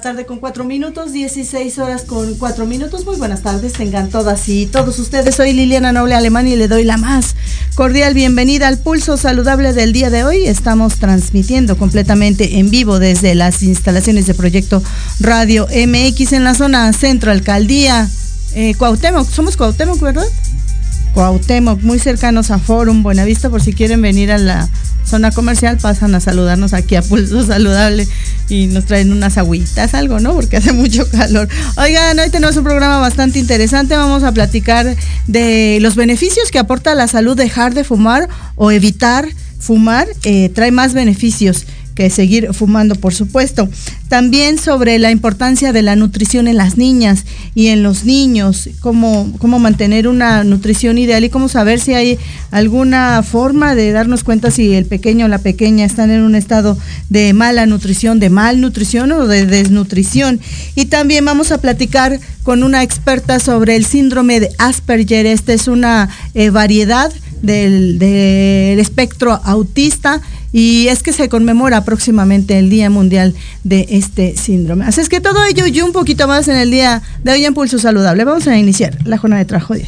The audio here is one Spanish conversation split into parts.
Tarde con 4 minutos, 16 horas con 4 minutos. Muy buenas tardes, tengan todas y todos ustedes. Soy Liliana Noble Alemán y le doy la más cordial bienvenida al pulso saludable del día de hoy. Estamos transmitiendo completamente en vivo desde las instalaciones de Proyecto Radio MX en la zona centro, alcaldía eh, Cuauhtémoc. Somos Cuauhtémoc, ¿verdad? Cuauhtémoc, muy cercanos a Forum Buenavista, por si quieren venir a la zona comercial, pasan a saludarnos aquí a Pulso Saludable y nos traen unas agüitas, algo, ¿no? Porque hace mucho calor. Oigan, hoy tenemos un programa bastante interesante. Vamos a platicar de los beneficios que aporta la salud dejar de fumar o evitar fumar. Eh, trae más beneficios seguir fumando, por supuesto. También sobre la importancia de la nutrición en las niñas y en los niños, cómo, cómo mantener una nutrición ideal y cómo saber si hay alguna forma de darnos cuenta si el pequeño o la pequeña están en un estado de mala nutrición, de malnutrición o de desnutrición. Y también vamos a platicar con una experta sobre el síndrome de Asperger. Esta es una eh, variedad del, del espectro autista y es que se conmemora próximamente el Día Mundial de este síndrome. Así es que todo ello y un poquito más en el día de hoy en Pulso Saludable. Vamos a iniciar la jornada de trabajo de.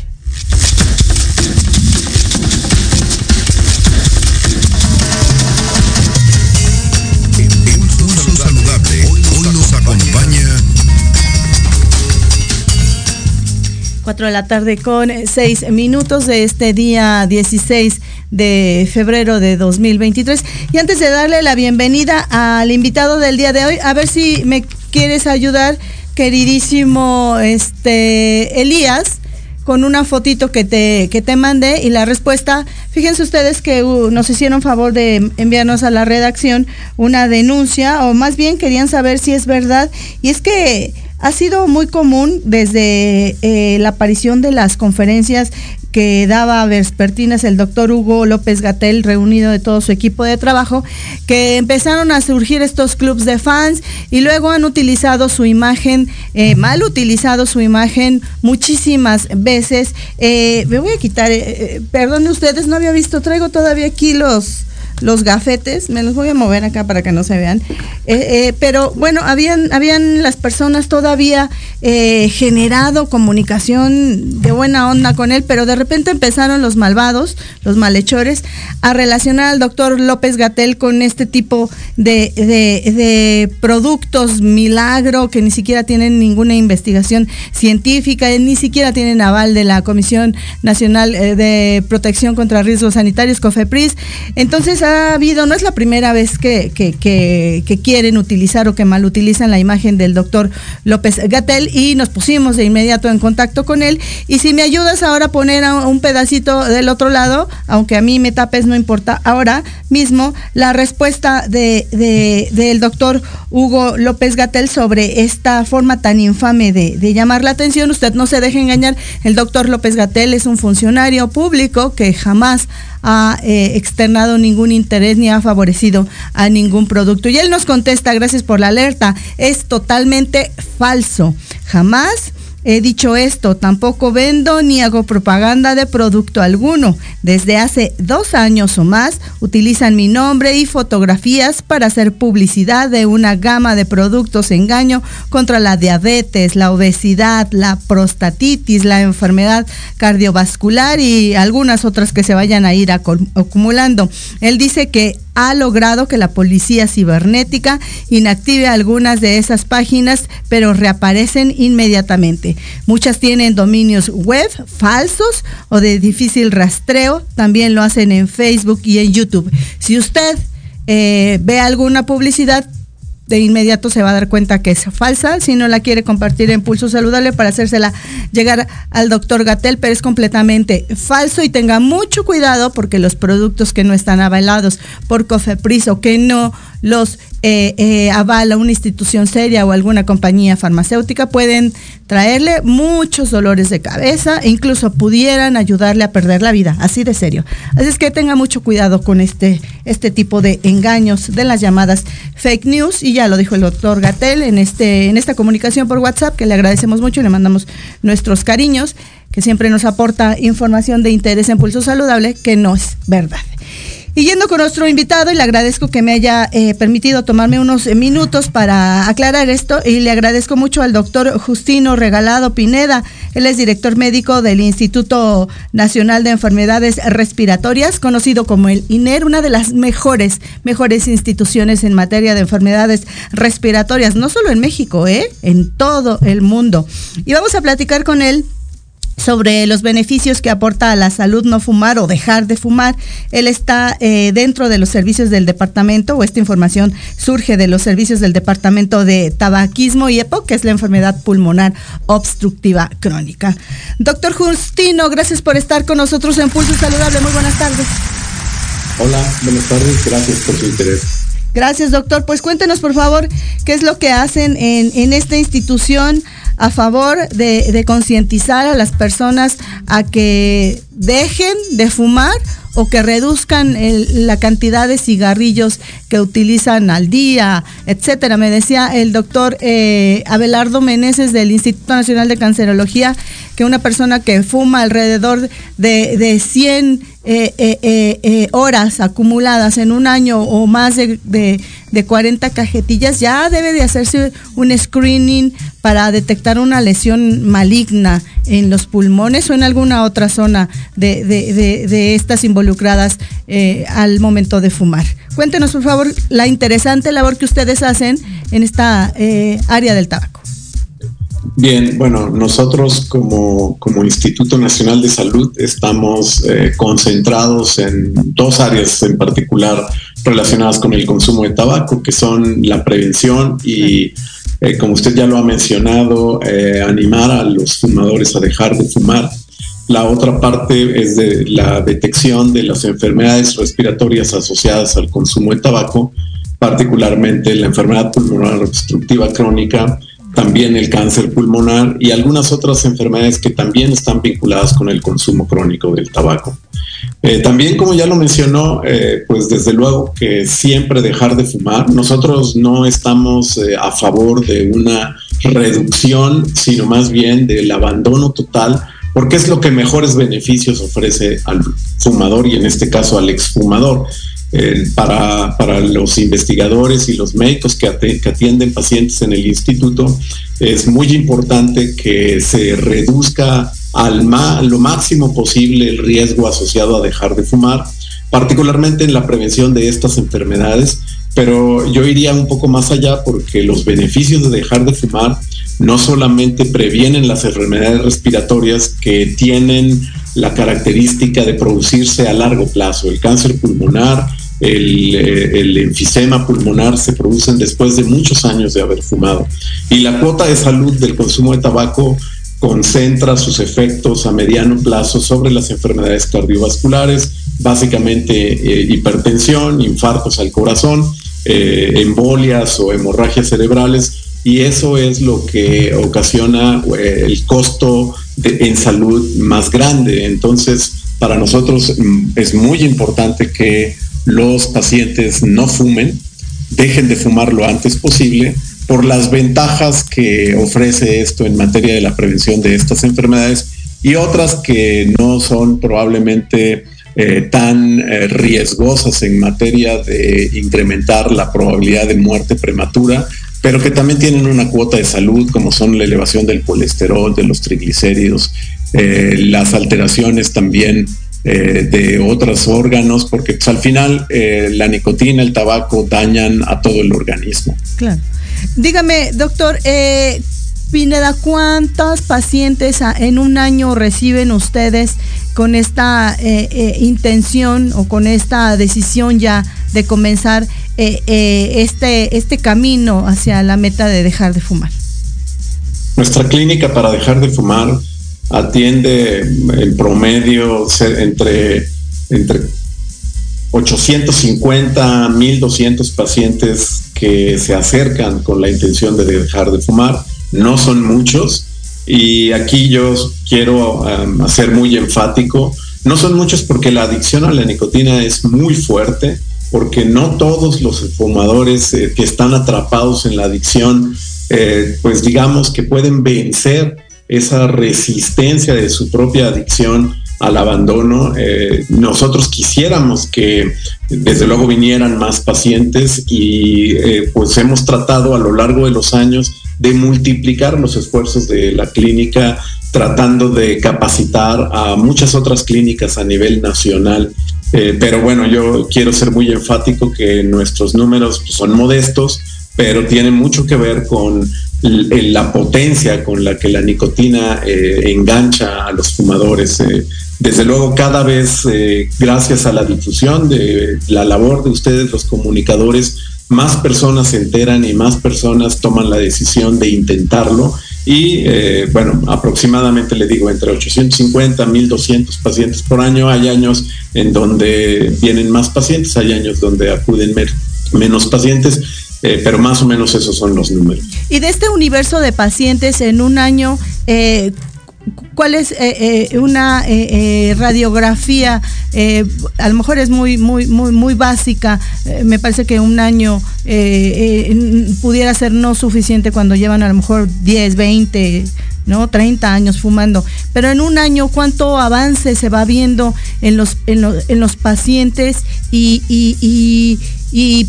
4 de la tarde con 6 minutos de este día 16 de febrero de 2023. Y antes de darle la bienvenida al invitado del día de hoy, a ver si me quieres ayudar, queridísimo este Elías con una fotito que te, que te mandé y la respuesta, fíjense ustedes que uh, nos hicieron favor de enviarnos a la redacción una denuncia o más bien querían saber si es verdad y es que ha sido muy común desde eh, la aparición de las conferencias que daba vespertinas el doctor Hugo López Gatel, reunido de todo su equipo de trabajo, que empezaron a surgir estos clubs de fans y luego han utilizado su imagen, eh, mal utilizado su imagen muchísimas veces. Eh, me voy a quitar, eh, perdón ustedes, no había visto, traigo todavía aquí los los gafetes, me los voy a mover acá para que no se vean. Eh, eh, pero bueno, habían, habían las personas todavía eh, generado comunicación de buena onda con él, pero de repente empezaron los malvados, los malhechores, a relacionar al doctor López Gatel con este tipo de, de, de productos milagro que ni siquiera tienen ninguna investigación científica, ni siquiera tienen aval de la Comisión Nacional de Protección contra Riesgos Sanitarios, COFEPRIS. Entonces ha habido, no es la primera vez que, quieren utilizar o que mal utilizan la imagen del doctor López Gatel y nos pusimos de inmediato en contacto con él. Y si me ayudas ahora a poner un pedacito del otro lado, aunque a mí me tapes, no importa, ahora mismo la respuesta de, de- del doctor Hugo López Gatel sobre esta forma tan infame de, de llamar la atención. Usted no se deje engañar, el doctor López Gatel es un funcionario público que jamás ha eh, externado ningún interés ni ha favorecido a ningún producto. Y él nos contesta, gracias por la alerta, es totalmente falso. Jamás he dicho esto, tampoco vendo ni hago propaganda de producto alguno. Desde hace dos años o más utilizan mi nombre y fotografías para hacer publicidad de una gama de productos engaño contra la diabetes, la obesidad, la prostatitis, la enfermedad cardiovascular y algunas otras que se vayan a ir acu- acumulando. Él dice que ha logrado que la policía cibernética inactive algunas de esas páginas, pero reaparecen inmediatamente. Muchas tienen dominios web falsos o de difícil rastreo, también lo hacen en Facebook y en YouTube. Si usted eh, ve alguna publicidad, de inmediato se va a dar cuenta que es falsa. Si no la quiere compartir en Pulso Saludable para hacérsela llegar al doctor Gatel, pero es completamente falso y tenga mucho cuidado porque los productos que no están avalados por Cofepris o que no los eh, eh, avala una institución seria o alguna compañía farmacéutica, pueden traerle muchos dolores de cabeza e incluso pudieran ayudarle a perder la vida, así de serio. Así es que tenga mucho cuidado con este, este tipo de engaños de las llamadas fake news y ya lo dijo el doctor Gatel en, este, en esta comunicación por WhatsApp, que le agradecemos mucho y le mandamos nuestros cariños, que siempre nos aporta información de interés en Pulso Saludable, que no es verdad. Y yendo con nuestro invitado, y le agradezco que me haya eh, permitido tomarme unos minutos para aclarar esto, y le agradezco mucho al doctor Justino Regalado Pineda. Él es director médico del Instituto Nacional de Enfermedades Respiratorias, conocido como el INER, una de las mejores, mejores instituciones en materia de enfermedades respiratorias, no solo en México, ¿eh? en todo el mundo. Y vamos a platicar con él sobre los beneficios que aporta a la salud no fumar o dejar de fumar. Él está eh, dentro de los servicios del departamento, o esta información surge de los servicios del departamento de tabaquismo y EPO, que es la enfermedad pulmonar obstructiva crónica. Doctor Justino, gracias por estar con nosotros en Pulso Saludable. Muy buenas tardes. Hola, buenas tardes, gracias por su interés. Gracias, doctor. Pues cuéntenos, por favor, qué es lo que hacen en, en esta institución a favor de, concientizar a las personas a que dejen de fumar o que reduzcan la cantidad de cigarrillos que utilizan al día, etcétera. Me decía el doctor eh, Abelardo Meneses del Instituto Nacional de Cancerología que una persona que fuma alrededor de, de 100 eh, eh, horas acumuladas en un año o más de, de 40 cajetillas ya debe de hacerse un screening para detectar una lesión maligna en los pulmones o en alguna otra zona de, de, estas involucradas eh, al momento de fumar. Cuéntenos, por favor, la interesante labor que ustedes hacen en esta eh, área del tabaco. Bien, bueno, nosotros como, como Instituto Nacional de Salud estamos eh, concentrados en dos áreas en particular relacionadas con el consumo de tabaco, que son la prevención y eh, como usted ya lo ha mencionado, eh, animar a los fumadores a dejar de fumar. La otra parte es de la detección de las enfermedades respiratorias asociadas al consumo de tabaco, particularmente la enfermedad pulmonar obstructiva crónica, también el cáncer pulmonar y algunas otras enfermedades que también están vinculadas con el consumo crónico del tabaco. Eh, también, como ya lo mencionó, eh, pues desde luego que siempre dejar de fumar. Nosotros no estamos eh, a favor de una reducción, sino más bien del abandono total, porque es lo que mejores beneficios ofrece al fumador y en este caso al exfumador. Para, para, los investigadores y los médicos que, que atienden pacientes en el instituto, es muy importante que se reduzca al lo máximo posible el riesgo asociado a dejar de fumar, particularmente en la prevención de estas enfermedades, pero yo iría un poco más allá porque los beneficios de dejar de fumar no solamente previenen las enfermedades respiratorias que tienen la característica de producirse a largo plazo, el cáncer pulmonar, el, eh, el, enfisema pulmonar se producen después de muchos años de haber fumado. Y la cuota de salud del consumo de tabaco concentra sus efectos a mediano plazo sobre las enfermedades cardiovasculares, básicamente eh, hipertensión, infartos al corazón, eh, embolias o hemorragias cerebrales, y eso es lo que ocasiona eh, el costo en salud más grande. Entonces, para nosotros mm, es muy importante que los pacientes no fumen, dejen de fumar lo antes posible por las ventajas que ofrece esto en materia de la prevención de estas enfermedades y otras que no son probablemente eh, tan eh, riesgosas en materia de incrementar la probabilidad de muerte prematura, pero que también tienen una cuota de salud, como son la elevación del colesterol, de los triglicéridos, eh, las alteraciones también eh, de otros órganos, porque pues, al final eh, la nicotina, el tabaco dañan a todo el organismo. Claro. Dígame, doctor, eh, Pineda, ¿cuántos pacientes en un año reciben ustedes con esta eh, eh, intención o con esta decisión ya de comenzar eh, este, este camino hacia la meta de dejar de fumar? Nuestra clínica para dejar de fumar atiende en promedio entre, entre 850 1200 pacientes que se acercan con la intención de dejar de fumar no son muchos. Y aquí yo quiero um, hacer muy enfático, no son muchos porque la adicción a la nicotina es muy fuerte, porque no todos los fumadores eh, que están atrapados en la adicción, eh, pues digamos que pueden vencer esa resistencia de su propia adicción al abandono. Eh, nosotros quisiéramos que desde luego vinieran más pacientes y pues hemos tratado a lo largo de los años de multiplicar los esfuerzos de la clínica tratando de capacitar a muchas otras clínicas a nivel nacional. Eh, pero bueno, yo quiero ser muy enfático que nuestros números son modestos, pero tienen mucho que ver con la potencia con la que la nicotina eh, engancha a los fumadores. Eh, desde luego, cada vez, gracias a la difusión de la labor de ustedes, los comunicadores, más personas se enteran y más personas toman la decisión de intentarlo. Y eh, bueno, aproximadamente le digo entre 850 1200 pacientes por año. Hay años en donde vienen más pacientes, hay años donde acuden menos pacientes. Eh, pero más o menos esos son los números. Y de este universo de pacientes en un año, eh, ¿Cuál es eh, una radiografía? a lo mejor es muy, muy, muy, muy básica. me parece que un año pudiera ser no suficiente cuando llevan a lo mejor 10, 20, ¿no? 30 años fumando. Pero en un año, ¿cuánto avance se va viendo en los, en los, en los pacientes? Y,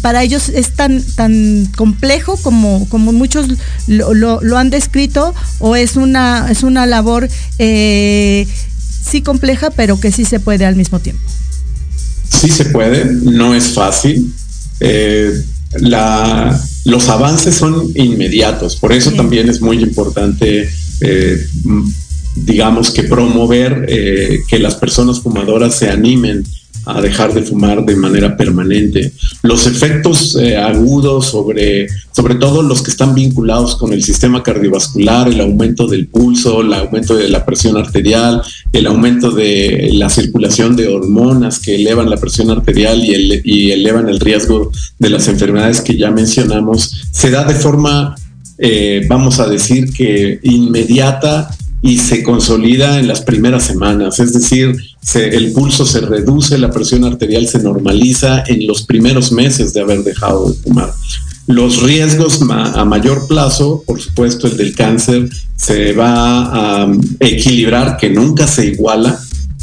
para ellos es tan, tan complejo como, como muchos lo, lo, han descrito, o es una, es una labor eh, sí compleja, pero que sí se puede al mismo tiempo. Sí se puede, no es fácil. Eh, la, los avances son inmediatos, por eso también es muy importante eh, digamos que promover eh, que las personas fumadoras se animen a dejar de fumar de manera permanente. Los efectos eh, agudos sobre, sobre todo los que están vinculados con el sistema cardiovascular, el aumento del pulso, el aumento de la presión arterial, el aumento de la circulación de hormonas que elevan la presión arterial y, elevan el riesgo de las enfermedades que ya mencionamos, se da de forma eh, vamos a decir que inmediata y se consolida en las primeras semanas, es decir, el pulso se reduce, la presión arterial se normaliza en los primeros meses de haber dejado de fumar. Los riesgos a mayor plazo, por supuesto el del cáncer, se va a equilibrar, que nunca se iguala,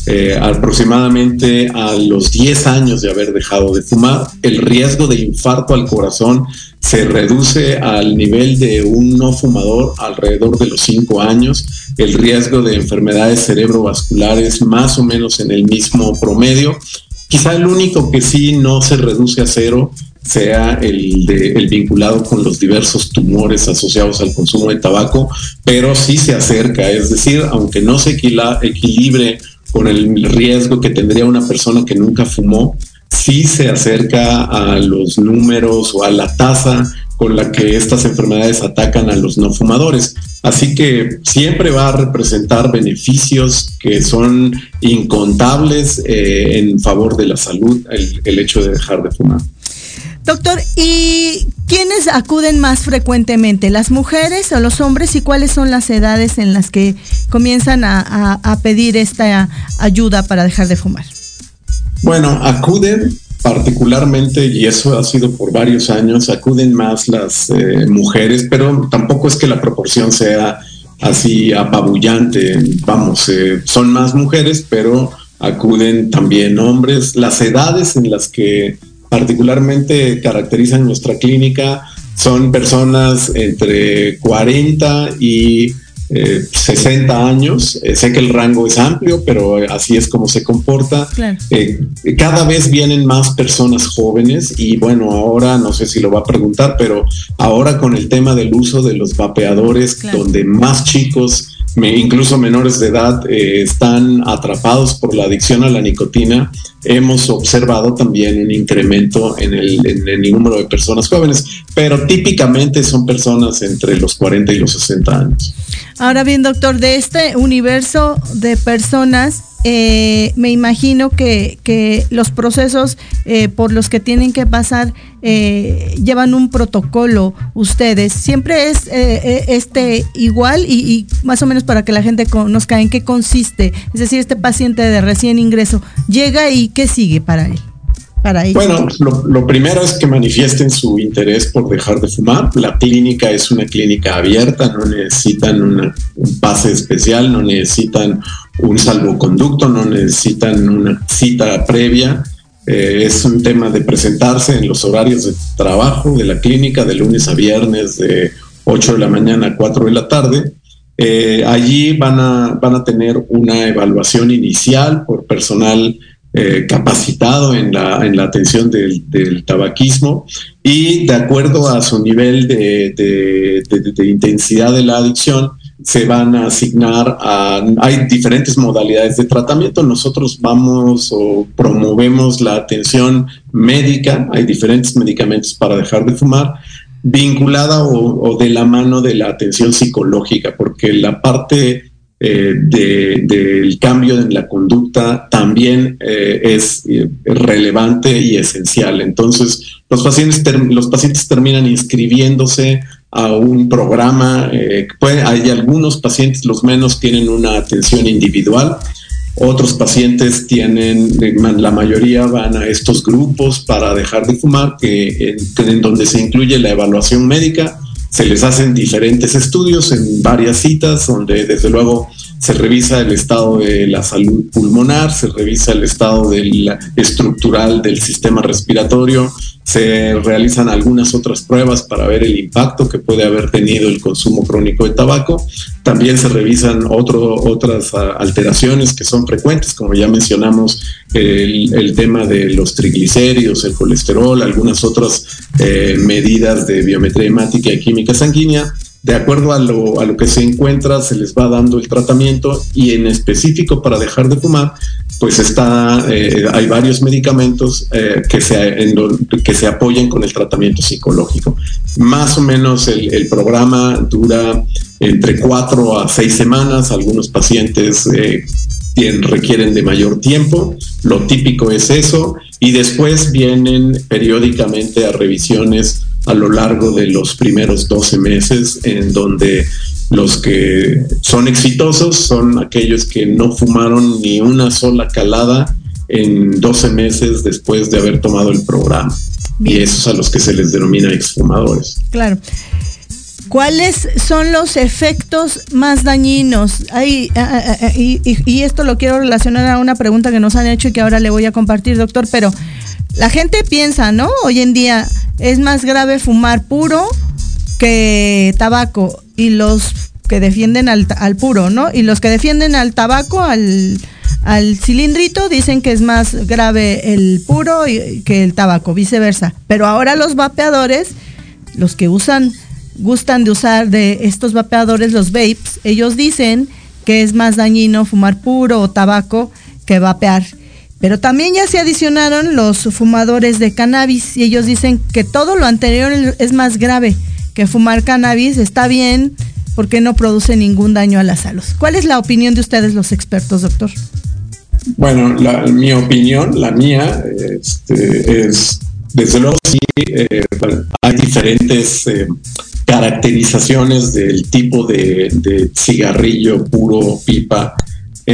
eh, aproximadamente a los 10 años de haber dejado de fumar, el riesgo de infarto al corazón se reduce al nivel de un no fumador alrededor de los 5 años, el riesgo de enfermedades cerebrovasculares más o menos en el mismo promedio. Quizá el único que sí no se reduce a cero sea el, de, el vinculado con los diversos tumores asociados al consumo de tabaco, pero sí se acerca, es decir, aunque no se equilibre con el riesgo que tendría una persona que nunca fumó, se acerca a los números o a la tasa con la que estas enfermedades atacan a los no fumadores. Así que siempre va a representar beneficios que son incontables eh, en favor de la salud el hecho de dejar de fumar. Doctor, ¿y quiénes acuden más frecuentemente? ¿Las mujeres o los hombres? ¿Y cuáles son las edades en las que comienzan a, pedir esta ayuda para dejar de fumar? Bueno, acuden particularmente, y eso ha sido por varios años, acuden más las eh, mujeres, pero tampoco es que la proporción sea así apabullante. Vamos, eh, son más mujeres, pero acuden también hombres. Las edades en las que particularmente caracterizan nuestra clínica son personas entre 40 y 60 años. sé que el rango es amplio, pero así es como se comporta. cada vez vienen más personas jóvenes y bueno, ahora no sé si lo va a preguntar, pero ahora con el tema del uso de los vapeadores, donde más chicos incluso menores de edad eh, están atrapados por la adicción a la nicotina, hemos observado también un incremento en el, en el, número de personas jóvenes, pero típicamente son personas entre los 40 y los 60 años. Ahora bien, doctor, de este universo de personas, eh, me imagino que, que los procesos eh, por los que tienen que pasar eh, llevan un protocolo ustedes. ¿Siempre es este igual y, más o menos para que la gente conozca en qué consiste? Es decir, este paciente de recién ingreso llega y qué sigue para él. Bueno, lo, primero es que manifiesten su interés por dejar de fumar. La clínica es una clínica abierta, no necesitan un pase especial, no necesitan un salvoconducto, no necesitan una cita previa. Eh, es un tema de presentarse en los horarios de trabajo de la clínica de lunes a viernes de 8 de la mañana a 4 de la tarde. Eh, allí van a, van a tener una evaluación inicial por personal eh, capacitado en la, en la atención del, tabaquismo y de acuerdo a su nivel de, de, intensidad de la adicción, se van a asignar a... Hay diferentes modalidades de tratamiento. Nosotros vamos o promovemos la atención médica. Hay diferentes medicamentos para dejar de fumar vinculada o, de la mano de la atención psicológica, porque la parte eh, del cambio en la conducta también eh, es eh, relevante y esencial. Entonces, los pacientes, los pacientes terminan inscribiéndose a un programa. hay algunos pacientes, los menos, tienen una atención individual. Otros pacientes tienen, la mayoría van a estos grupos para dejar de fumar, que en donde se incluye la evaluación médica, se les hacen diferentes estudios en varias citas donde desde luego se revisa el estado de la salud pulmonar, se revisa el estado del, estructural del sistema respiratorio, se realizan algunas otras pruebas para ver el impacto que puede haber tenido el consumo crónico de tabaco. También se revisan otras ah, alteraciones que son frecuentes, como ya mencionamos, el, tema de los triglicéridos, el colesterol, algunas otras eh, medidas de biometría hemática y química sanguínea de acuerdo a lo, a lo, que se encuentra, se les va dando el tratamiento y en específico para dejar de fumar, pues está, eh, hay varios medicamentos eh, que, se, que se apoyan con el tratamiento psicológico. Más o menos el, programa dura entre cuatro a seis semanas, algunos pacientes eh, requieren de mayor tiempo, lo típico es eso, y después vienen periódicamente a revisiones a lo largo de los primeros 12 meses, en donde los que son exitosos son aquellos que no fumaron ni una sola calada en 12 meses después de haber tomado el programa. Y esos a los que se les denomina exfumadores. Claro. ¿Cuáles son los efectos más dañinos? Hay, y, y, esto lo quiero relacionar a una pregunta que nos han hecho y que ahora le voy a compartir, doctor, pero la gente piensa, ¿no? Hoy en día es más grave fumar puro que tabaco y los que defienden al, puro, ¿no? Y los que defienden al tabaco, al, al cilindrito, dicen que es más grave el puro que el tabaco, viceversa. Pero ahora los vapeadores, los que usan, gustan de usar de estos vapeadores, los vapes, ellos dicen que es más dañino fumar puro o tabaco que vapear. Pero también ya se adicionaron los fumadores de cannabis y ellos dicen que todo lo anterior es más grave, que fumar cannabis está bien porque no produce ningún daño a la salud. ¿Cuál es la opinión de ustedes los expertos, doctor? Bueno, mi opinión, la mía, este, es, desde luego sí, eh, hay diferentes eh, caracterizaciones del tipo de cigarrillo puro, pipa,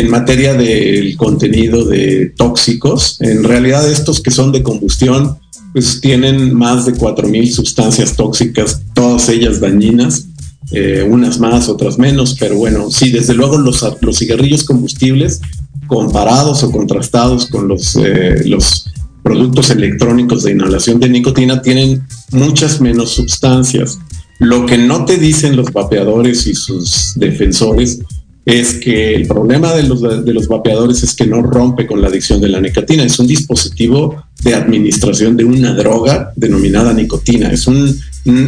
en materia del contenido de tóxicos. En realidad estos que son de combustión, pues tienen más de 4.000 sustancias tóxicas, todas ellas dañinas, eh, unas más, otras menos, pero bueno, sí, desde luego los, los cigarrillos combustibles, comparados o contrastados con los, eh, los productos electrónicos de inhalación de nicotina, tienen muchas menos sustancias. Lo que no te dicen los vapeadores y sus defensores es que el problema de los, de los vapeadores es que no rompe con la adicción de la nicotina. Es un dispositivo de administración de una droga denominada nicotina. Es un,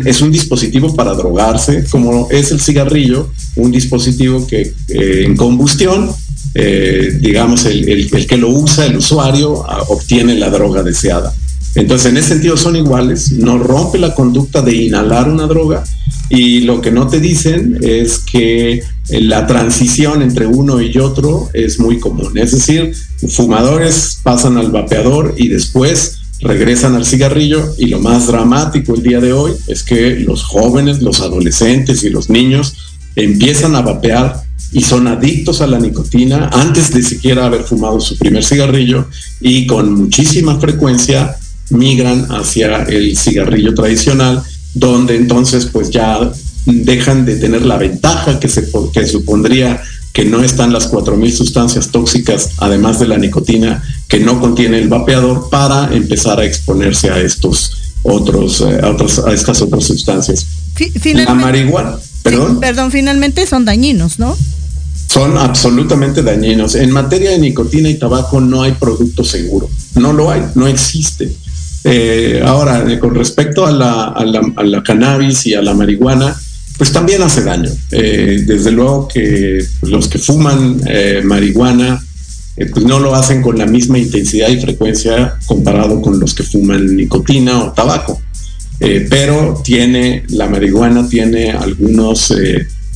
es un dispositivo para drogarse, como es el cigarrillo, un dispositivo que eh, en combustión, eh, digamos, el, el, que lo usa, el usuario, ah, obtiene la droga deseada. Entonces, en ese sentido son iguales, no rompe la conducta de inhalar una droga y lo que no te dicen es que la transición entre uno y otro es muy común. Es decir, fumadores pasan al vapeador y después regresan al cigarrillo y lo más dramático el día de hoy es que los jóvenes, los adolescentes y los niños empiezan a vapear y son adictos a la nicotina antes de siquiera haber fumado su primer cigarrillo y con muchísima frecuencia migran hacia el cigarrillo tradicional, donde entonces pues ya dejan de tener la ventaja que, se, que supondría que no están las 4.000 sustancias tóxicas, además de la nicotina, que no contiene el vapeador, para empezar a exponerse a estos otros, eh, a, estas otras sustancias. la marihuana, perdón. perdón, finalmente son dañinos, ¿no? Son absolutamente dañinos. En materia de nicotina y tabaco no hay producto seguro. No lo hay, no existe. Eh, ahora, eh, con respecto a la, cannabis y a la marihuana, pues también hace daño. Eh, desde luego que los que fuman marihuana, pues no lo hacen con la misma intensidad y frecuencia comparado con los que fuman nicotina o tabaco. pero tiene, la marihuana tiene algunos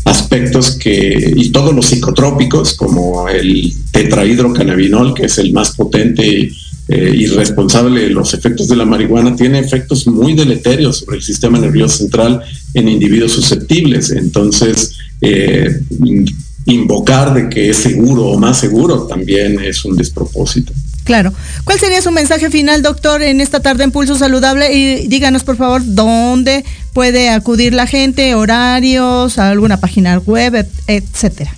aspectos que, y todos los psicotrópicos, como el tetrahidrocannabinol, que es el más potente eh, irresponsable de los efectos de la marihuana tiene efectos muy deleterios sobre el sistema nervioso central en individuos susceptibles. Entonces, eh, invocar de que es seguro o más seguro también es un despropósito. Claro. ¿Cuál sería su mensaje final, doctor, en esta tarde en Pulso Saludable? Y díganos, por favor, dónde puede acudir la gente, horarios, alguna página web, etcétera.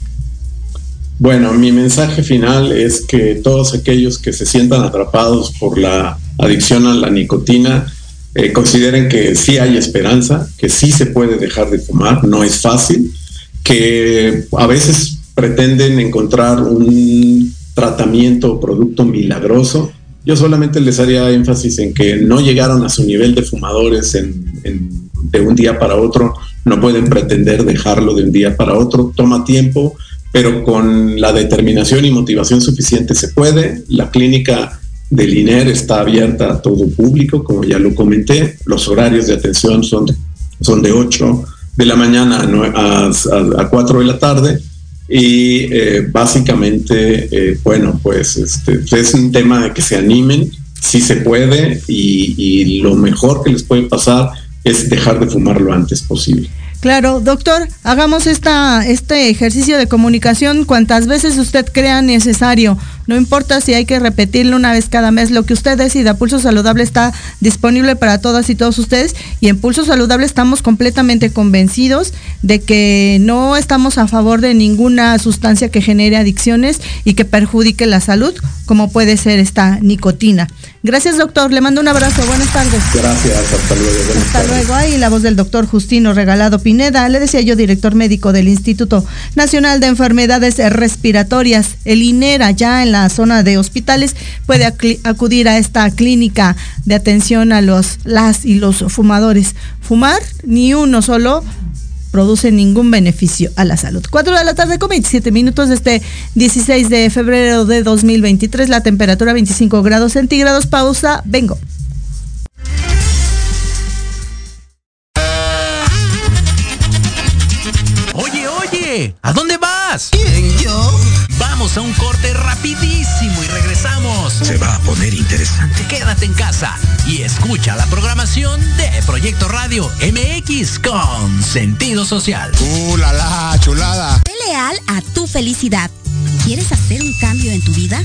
Bueno, mi mensaje final es que todos aquellos que se sientan atrapados por la adicción a la nicotina eh, consideren que sí hay esperanza, que sí se puede dejar de fumar, no es fácil, que a veces pretenden encontrar un tratamiento o producto milagroso. Yo solamente les haría énfasis en que no llegaron a su nivel de fumadores de un día para otro, no pueden pretender dejarlo de un día para otro, toma tiempo, pero con la determinación y motivación suficiente se puede. La clínica del INER está abierta a todo público, como ya lo comenté. Los horarios de atención son son de 8 de la mañana a, a, 4 de la tarde. Y eh, básicamente, eh, bueno, pues este, es un tema de que se animen, si se puede, y lo mejor que les puede pasar es dejar de fumar lo antes posible. Claro, doctor, hagamos esta, este ejercicio de comunicación cuantas veces usted crea necesario. No importa si hay que repetirlo una vez cada mes, lo que usted decida. Pulso Saludable está disponible para todas y todos ustedes y en Pulso Saludable estamos completamente convencidos de que no estamos a favor de ninguna sustancia que genere adicciones y que perjudique la salud, como puede ser esta nicotina. Gracias, doctor. Le mando un abrazo. Buenas tardes. Gracias. Hasta luego. hasta luego. Ahí la voz del doctor Justino Regalado Pineda. Le decía yo, director médico del Instituto Nacional de Enfermedades Respiratorias, el INERA, ya en la zona de hospitales, puede acudir a esta clínica de atención a los las y los fumadores. Fumar, ni uno solo produce ningún beneficio a la salud. 4 de la tarde con 27 minutos este 16 de febrero de 2023, la temperatura 25 grados centígrados, pausa, vengo. Oye, oye, ¿a dónde vas? ¿Quién, yo? Vamos a un corte rapidísimo y regresamos. Se va a poner interesante. Quédate en casa y escucha la programación de Proyecto Radio MX con sentido social. ¡Uh, la, la chulada! Sé leal a tu felicidad. ¿Quieres hacer un cambio en tu vida?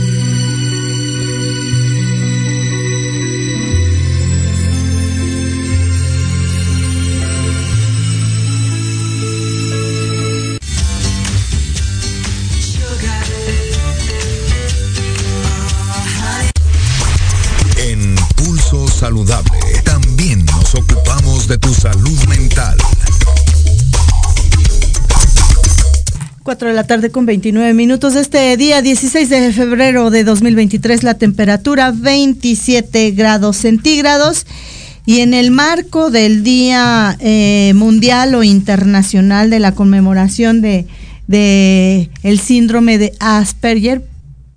4 de la tarde con 29 minutos este día 16 de febrero de 2023, la temperatura 27 grados centígrados. Y en el marco del Día eh, Mundial o Internacional de la conmemoración de, de el síndrome de Asperger,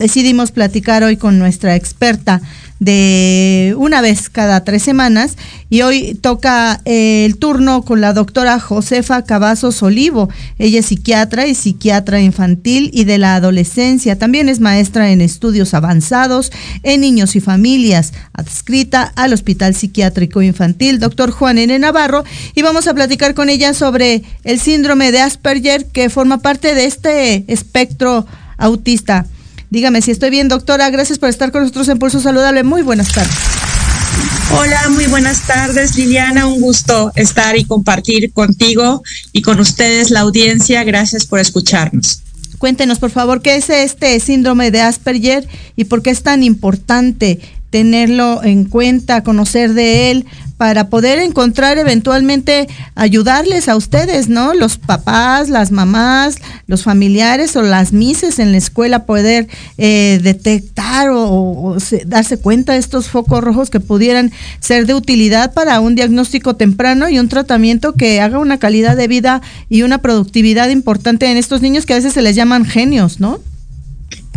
decidimos platicar hoy con nuestra experta de una vez cada tres semanas y hoy toca eh, el turno con la doctora Josefa Cavazos Olivo. Ella es psiquiatra y psiquiatra infantil y de la adolescencia. También es maestra en estudios avanzados en niños y familias, adscrita al Hospital Psiquiátrico Infantil, doctor Juan N. Navarro, y vamos a platicar con ella sobre el síndrome de Asperger que forma parte de este espectro autista. Dígame si estoy bien, doctora. Gracias por estar con nosotros en Pulso Saludable. Muy buenas tardes. Hola, muy buenas tardes, Liliana. Un gusto estar y compartir contigo y con ustedes la audiencia. Gracias por escucharnos. Cuéntenos, por favor, qué es este síndrome de Asperger y por qué es tan importante tenerlo en cuenta, conocer de él, para poder encontrar eventualmente ayudarles a ustedes, ¿no? Los papás, las mamás, los familiares o las mises en la escuela poder eh, detectar o, darse cuenta de estos focos rojos que pudieran ser de utilidad para un diagnóstico temprano y un tratamiento que haga una calidad de vida y una productividad importante en estos niños que a veces se les llaman genios, ¿no?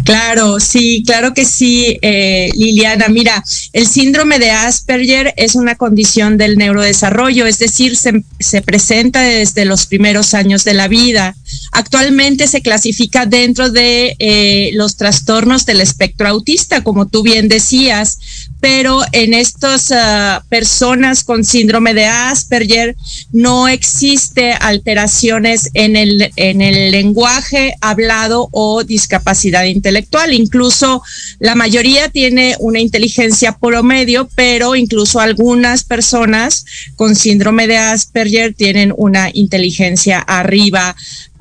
Claro, sí, claro que sí, eh, Liliana. Mira, el síndrome de Asperger es una condición del neurodesarrollo, es decir, se, presenta desde los primeros años de la vida. Actualmente se clasifica dentro de eh, los trastornos del espectro autista, como tú bien decías, pero en estas ah, personas con síndrome de Asperger no existe alteraciones en el, en el lenguaje hablado o discapacidad intelectual. Incluso la mayoría tiene una inteligencia promedio, pero incluso algunas personas con síndrome de Asperger tienen una inteligencia arriba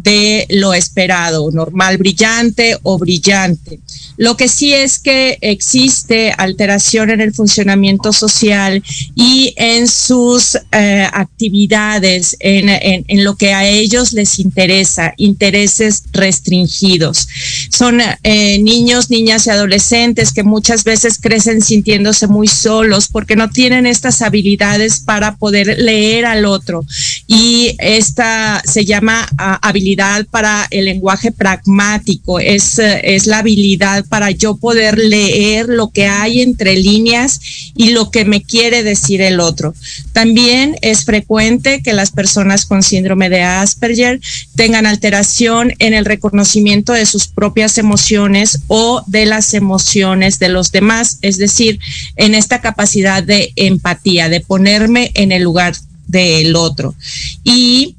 de lo esperado, normal brillante o brillante. Lo que sí es que existe alteración en el funcionamiento social y en sus eh, actividades, en, en, lo que a ellos les interesa, intereses restringidos. Son eh, niños, niñas y adolescentes que muchas veces crecen sintiéndose muy solos porque no tienen estas habilidades para poder leer al otro. Y esta se llama ah, habilidad para el lenguaje pragmático, es, es la habilidad para yo poder leer lo que hay entre líneas y lo que me quiere decir el otro. También es frecuente que las personas con síndrome de Asperger tengan alteración en el reconocimiento de sus propias emociones o de las emociones de los demás, es decir, en esta capacidad de empatía, de ponerme en el lugar del otro. Y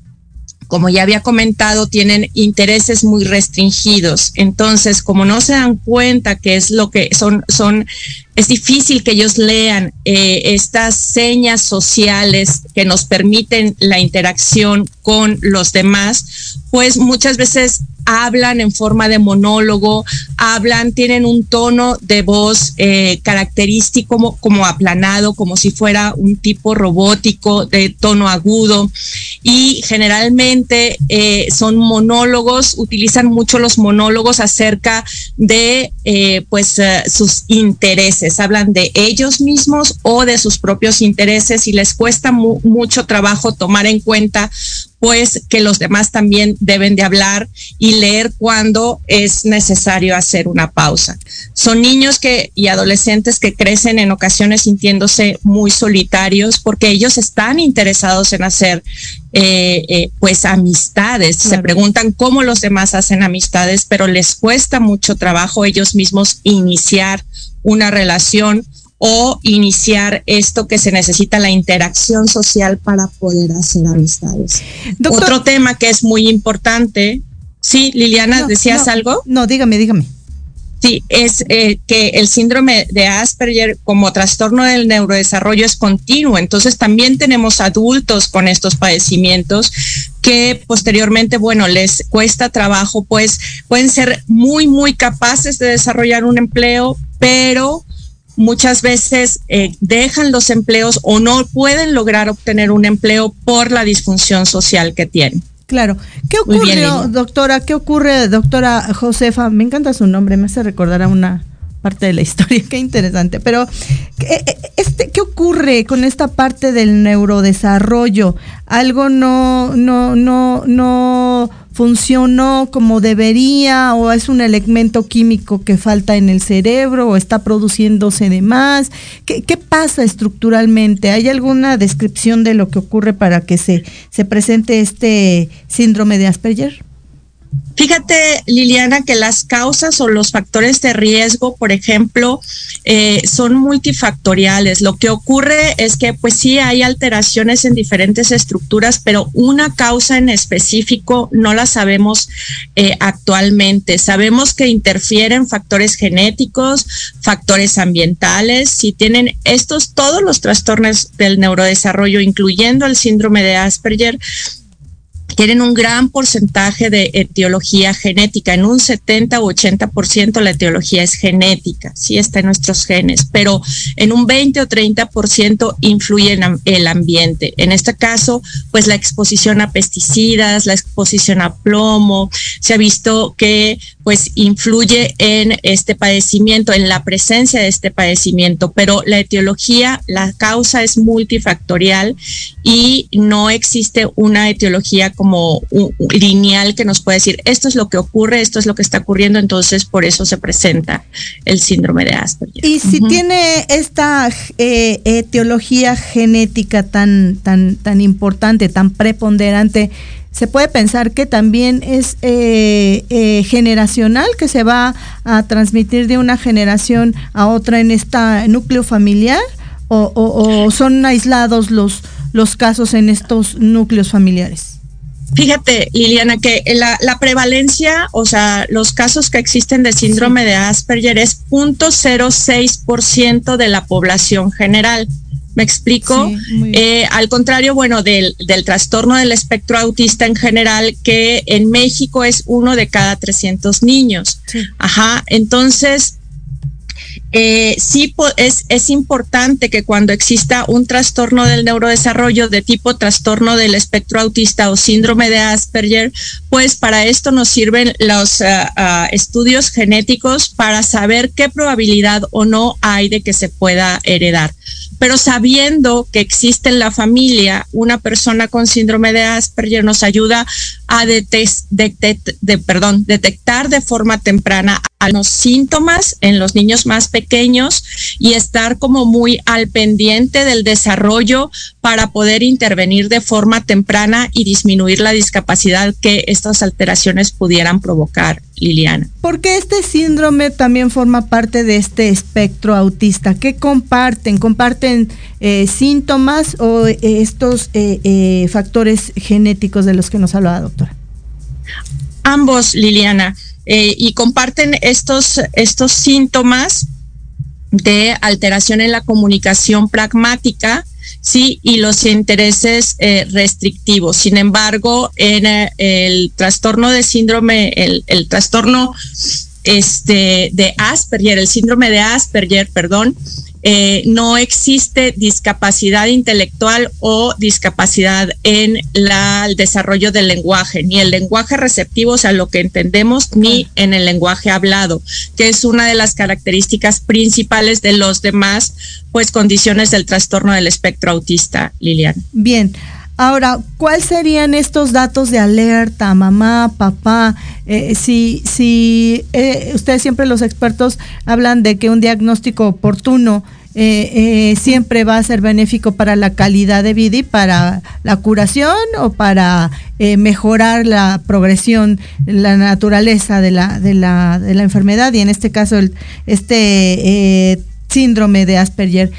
como ya había comentado, tienen intereses muy restringidos. Entonces, como no se dan cuenta que es lo que son, son es difícil que ellos lean eh, estas señas sociales que nos permiten la interacción con los demás, pues muchas veces hablan en forma de monólogo, hablan, tienen un tono de voz eh, característico como, como, aplanado, como si fuera un tipo robótico de tono agudo. Y generalmente eh, son monólogos, utilizan mucho los monólogos acerca de pues sus intereses. Hablan de ellos mismos o de sus propios intereses y les cuesta mucho trabajo tomar en cuenta pues que los demás también deben de hablar y leer cuando es necesario hacer una pausa. Son niños que y adolescentes que crecen en ocasiones sintiéndose muy solitarios porque ellos están interesados en hacer eh, eh, pues amistades. Se preguntan cómo los demás hacen amistades, pero les cuesta mucho trabajo ellos mismos iniciar una relación o iniciar esto que se necesita la interacción social para poder hacer amistades. Otro tema que es muy importante. Sí, Liliana, ¿decías algo? No, dígame, dígame. Sí, es eh, que el síndrome de Asperger como trastorno del neurodesarrollo es continuo. Entonces también tenemos adultos con estos padecimientos que posteriormente, bueno, les cuesta trabajo, pues pueden ser muy, muy capaces de desarrollar un empleo, pero muchas veces eh, dejan los empleos o no pueden lograr obtener un empleo por la disfunción social que tienen. Claro. ¿Qué ocurre, doctora? ¿Qué ocurre, doctora Josefa? Me encanta su nombre, me hace recordar a una parte de la historia, qué interesante. Pero, ¿qué, este, ¿qué ocurre con esta parte del neurodesarrollo? Algo no, no, no, no funcionó como debería o es un elemento químico que falta en el cerebro o está produciéndose de más? ¿Qué, qué pasa estructuralmente? ¿Hay alguna descripción de lo que ocurre para que se, se presente este síndrome de Asperger? Fíjate, Liliana, que las causas o los factores de riesgo, por ejemplo, eh, son multifactoriales. Lo que ocurre es que, pues sí, hay alteraciones en diferentes estructuras, pero una causa en específico no la sabemos eh, actualmente. Sabemos que interfieren factores genéticos, factores ambientales. Si tienen estos, todos los trastornos del neurodesarrollo, incluyendo el síndrome de Asperger, tienen un gran porcentaje de etiología genética. En un 70 u 80% la etiología es genética, sí está en nuestros genes, pero en un 20 o 30% influye en el ambiente. En este caso, pues la exposición a pesticidas, la exposición a plomo, se ha visto que pues influye en este padecimiento, en la presencia de este padecimiento, pero la etiología, la causa es multifactorial y no existe una etiología como lineal que nos pueda decir esto es lo que ocurre, esto es lo que está ocurriendo, entonces por eso se presenta el síndrome de Asperger. Y si tiene esta eh, etiología genética tan, tan, tan importante, tan preponderante, se puede pensar que también es eh, eh, generacional, que se va a transmitir de una generación a otra en este núcleo familiar, o, son aislados los, los casos en estos núcleos familiares. Fíjate, Liliana, que la, la, prevalencia, o sea, los casos que existen de síndrome de Asperger es 0.06% de la población general. ¿Me explico? Eh, al contrario, bueno, del, del, trastorno del espectro autista en general, que en México es uno de cada 300 niños. Ajá, entonces, eh, sí es, es importante que cuando exista un trastorno del neurodesarrollo de tipo trastorno del espectro autista o síndrome de Asperger, pues para esto nos sirven los ah, ah, estudios genéticos para saber qué probabilidad o no hay de que se pueda heredar. Pero sabiendo que existe en la familia una persona con síndrome de Asperger nos ayuda a perdón, detectar de forma temprana los síntomas en los niños más pequeños y estar como muy al pendiente del desarrollo para poder intervenir de forma temprana y disminuir la discapacidad que estas alteraciones pudieran provocar, Liliana. Porque este síndrome también forma parte de este espectro autista. ¿Qué comparten? ¿Comparten eh, síntomas o eh, estos eh, factores genéticos de los que nos hablaba, doctora? Ambos, Liliana. y comparten estos, estos síntomas de alteración en la comunicación pragmática, sí, y los intereses restrictivos. Sin embargo, en el trastorno de síndrome, el, el trastorno este, de Asperger, el síndrome de Asperger, perdón, eh, no existe discapacidad intelectual o discapacidad en el desarrollo del lenguaje, ni el lenguaje receptivo, o sea, lo que entendemos, ni en el lenguaje hablado, que es una de las características principales de los demás, pues, condiciones del trastorno del espectro autista, Liliana. Bien. Ahora, ¿cuáles serían estos datos de alerta, mamá, papá? Eh, si si eh, ustedes siempre los expertos hablan de que un diagnóstico oportuno eh, siempre va a ser benéfico para la calidad de vida y para la curación o para mejorar la progresión, la naturaleza de la, de la, de la enfermedad y en este caso el, este síndrome de Asperger.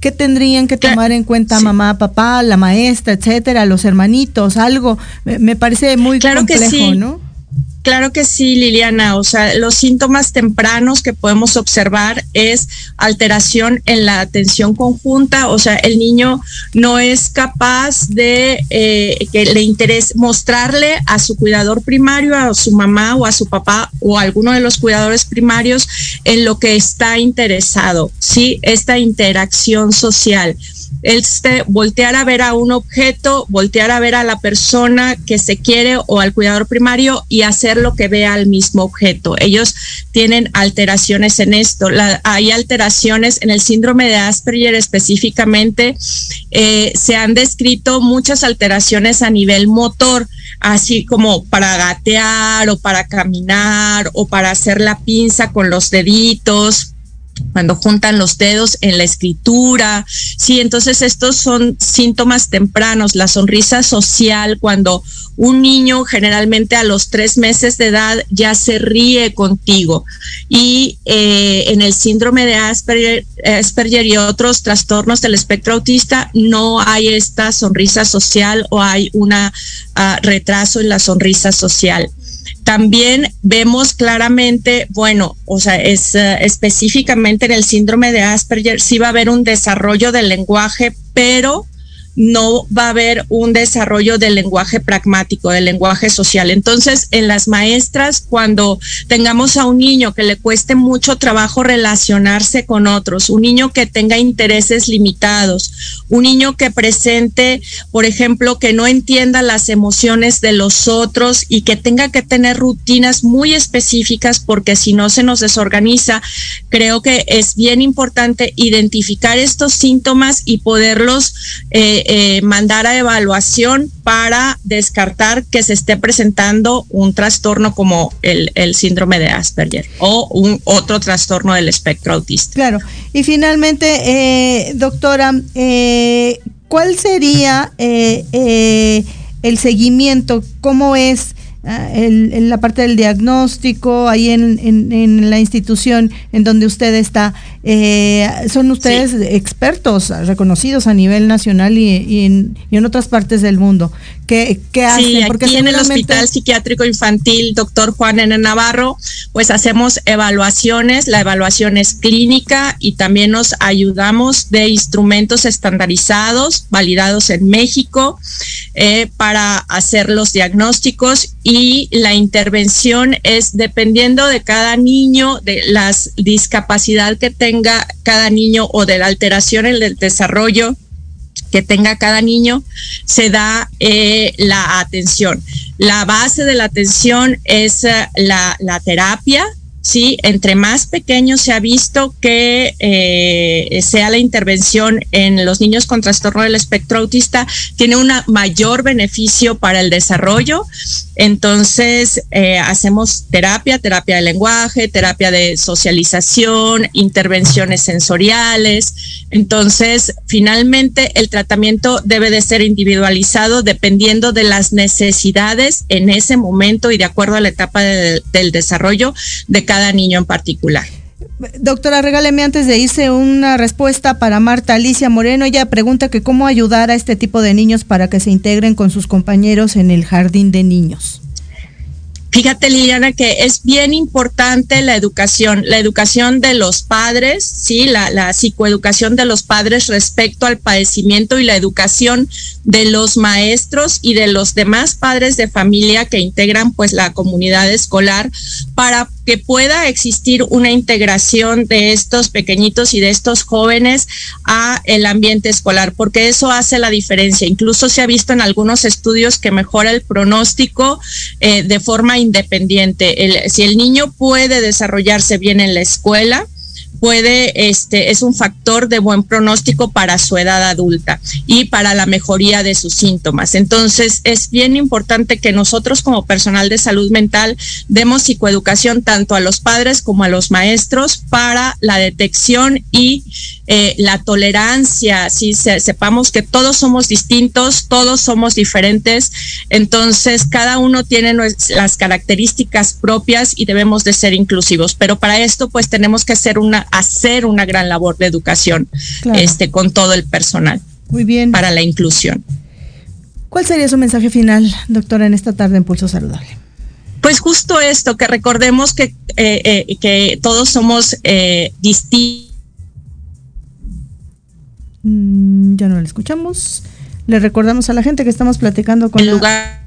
¿Qué tendrían que tomar en cuenta mamá, papá, la maestra, etcétera, los hermanitos, algo? Me, parece muy claro complejo, que sí. ¿no? Claro que sí, Liliana. O sea, los síntomas tempranos que podemos observar es alteración en la atención conjunta. O sea, el niño no es capaz de eh, que le interese mostrarle a su cuidador primario, a su mamá o a su papá o a alguno de los cuidadores primarios en lo que está interesado. Sí, esta interacción social este, voltear a ver a un objeto, voltear a ver a la persona que se quiere o al cuidador primario y hacer lo que vea al mismo objeto. Ellos tienen alteraciones en esto. hay alteraciones en el síndrome de Asperger específicamente. Eh, se han descrito muchas alteraciones a nivel motor, así como para gatear o para caminar o para hacer la pinza con los deditos cuando juntan los dedos en la escritura. Sí, entonces estos son síntomas tempranos. La sonrisa social, cuando un niño generalmente a los tres meses de edad ya se ríe contigo. Y eh, en el síndrome de Asperger, y otros trastornos del espectro autista no hay esta sonrisa social o hay un ah, retraso en la sonrisa social. También vemos claramente, bueno, o sea, es eh, específicamente en el síndrome de Asperger, sí va a haber un desarrollo del lenguaje, pero no va a haber un desarrollo del lenguaje pragmático, del lenguaje social. Entonces, en las maestras, cuando tengamos a un niño que le cueste mucho trabajo relacionarse con otros, un niño que tenga intereses limitados, un niño que presente, por ejemplo, que no entienda las emociones de los otros y que tenga que tener rutinas muy específicas porque si no se nos desorganiza, creo que es bien importante identificar estos síntomas y poderlos eh, eh, mandar a evaluación para descartar que se esté presentando un trastorno como el, síndrome de Asperger o un otro trastorno del espectro autista. Claro. Y finalmente, eh, doctora, eh, ¿cuál sería el seguimiento? ¿Cómo es? Ah, la parte del diagnóstico, ahí en, la institución en donde usted está, eh, son ustedes expertos reconocidos a nivel nacional y, en, y, en, otras partes del mundo. ¿Qué, qué hacen? Sí, aquí en el Hospital Psiquiátrico Infantil, doctor Juan N. Navarro, pues hacemos evaluaciones, la evaluación es clínica y también nos ayudamos de instrumentos estandarizados, validados en México, eh, para hacer los diagnósticos y la intervención es dependiendo de cada niño, de la discapacidad que tenga cada niño o de la alteración en el desarrollo que tenga cada niño, se da eh, la atención. La base de la atención es eh, la, la terapia, ¿sí? Entre más pequeños se ha visto que eh, sea la intervención en los niños con trastorno del espectro autista, tiene un mayor beneficio para el desarrollo. Entonces, eh, hacemos terapia, terapia de lenguaje, terapia de socialización, intervenciones sensoriales. Entonces, finalmente, el tratamiento debe de ser individualizado dependiendo de las necesidades en ese momento y de acuerdo a la etapa del desarrollo de cada niño en particular. Doctora, regáleme antes de irse una respuesta para Marta Alicia Moreno. Ella pregunta que cómo ayudar a este tipo de niños para que se integren con sus compañeros en el jardín de niños. Fíjate, Liliana, que es bien importante la educación, la educación de los padres, sí, la, psicoeducación de los padres respecto al padecimiento y la educación de los maestros y de los demás padres de familia que integran pues la comunidad escolar para que pueda existir una integración de estos pequeñitos y de estos jóvenes a el ambiente escolar, porque eso hace la diferencia. Incluso se ha visto en algunos estudios que mejora el pronóstico eh, de forma independiente. si el niño puede desarrollarse bien en la escuela, puede, este, es un factor de buen pronóstico para su edad adulta y para la mejoría de sus síntomas. Entonces, es bien importante que nosotros como personal de salud mental demos psicoeducación tanto a los padres como a los maestros para la detección y eh, la tolerancia, si sepamos que todos somos distintos, todos somos diferentes, entonces cada uno tiene las características propias y debemos de ser inclusivos. Pero para esto, pues tenemos que hacer una, hacer una gran labor de educación este, con todo el personal. Muy bien. Para la inclusión. ¿Cuál sería su mensaje final, doctora, en esta tarde en Pulso Saludable? Pues justo esto, que recordemos que, eh, eh, que todos somos eh, distintos. Mm, ya no lo escuchamos. Le recordamos a la gente que estamos platicando con... El lugar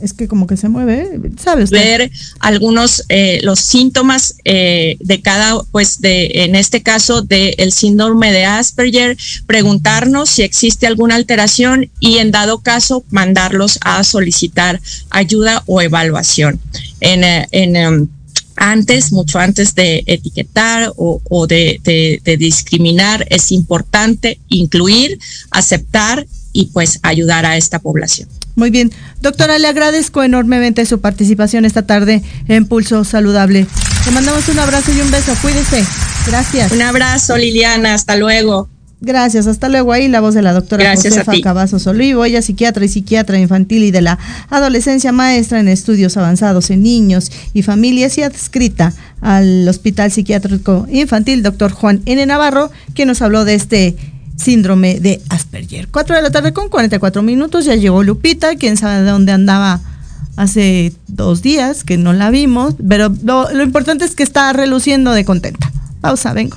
es que como que se mueve, ¿sabes? Ver algunos, eh, los síntomas eh, de cada, pues de, en este caso, del síndrome de Asperger, preguntarnos si existe alguna alteración y en dado caso mandarlos a solicitar ayuda o evaluación. En, eh, en em, antes, mucho antes de etiquetar o, de, de, de discriminar, es importante incluir, aceptar y pues ayudar a esta población. Muy bien. Doctora, le agradezco enormemente su participación esta tarde en Pulso Saludable. Le mandamos un abrazo y un beso. Cuídese. Gracias. Un abrazo, Liliana. Hasta luego. Gracias, hasta luego. Ahí la voz de la doctora Gracias Josefa Cavazos Olivo, ella psiquiatra y psiquiatra infantil y de la adolescencia maestra en estudios avanzados en niños y familias y adscrita al Hospital Psiquiátrico Infantil, doctor Juan N. Navarro, quien nos habló de este síndrome de Asperger. 4 de la tarde con 44 minutos, ya llegó Lupita, quién sabe de dónde andaba hace dos días, que no la vimos, pero lo, lo importante es que está reluciendo de contenta. Pausa, vengo.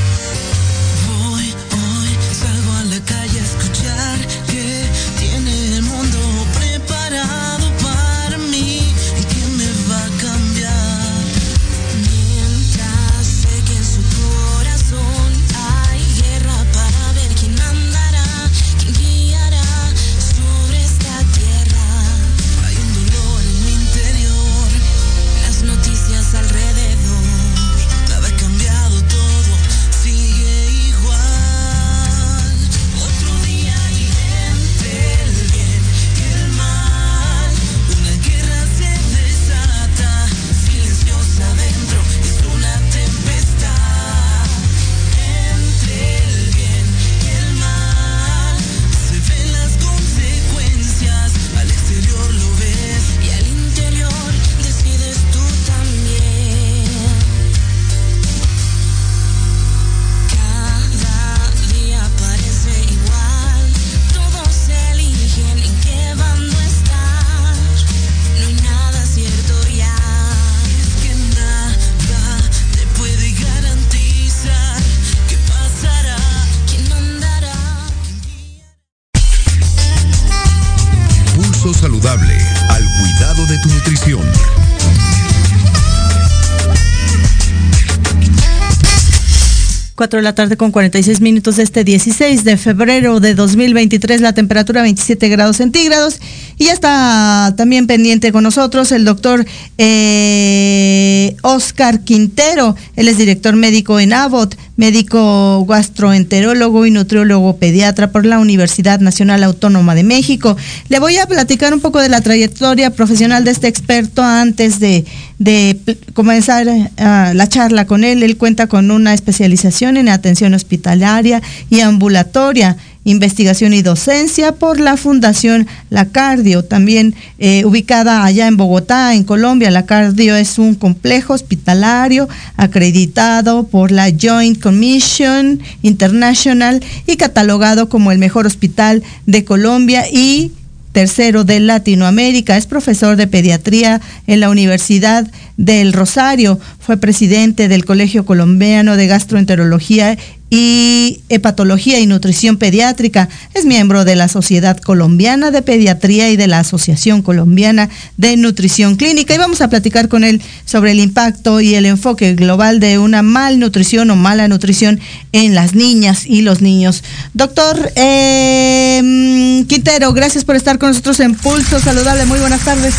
De la tarde con 46 minutos este 16 de febrero de 2023, la temperatura 27 grados centígrados. Y ya está también pendiente con nosotros el doctor eh, Oscar Quintero. Él es director médico en Abbott, médico gastroenterólogo y nutriólogo pediatra por la Universidad Nacional Autónoma de México. Le voy a platicar un poco de la trayectoria profesional de este experto antes de, de comenzar uh, la charla con él. Él cuenta con una especialización en atención hospitalaria y ambulatoria investigación y docencia por la Fundación La Cardio, también eh, ubicada allá en Bogotá, en Colombia. La Cardio es un complejo hospitalario acreditado por la Joint Commission International y catalogado como el mejor hospital de Colombia y tercero de Latinoamérica. Es profesor de pediatría en la Universidad del Rosario. Fue presidente del Colegio Colombiano de Gastroenterología y Hepatología y Nutrición Pediátrica. Es miembro de la Sociedad Colombiana de Pediatría y de la Asociación Colombiana de Nutrición Clínica. Y vamos a platicar con él sobre el impacto y el enfoque global de una malnutrición o mala nutrición en las niñas y los niños. Doctor eh, Quintero, gracias por estar con nosotros en Pulso Saludable. Muy buenas tardes.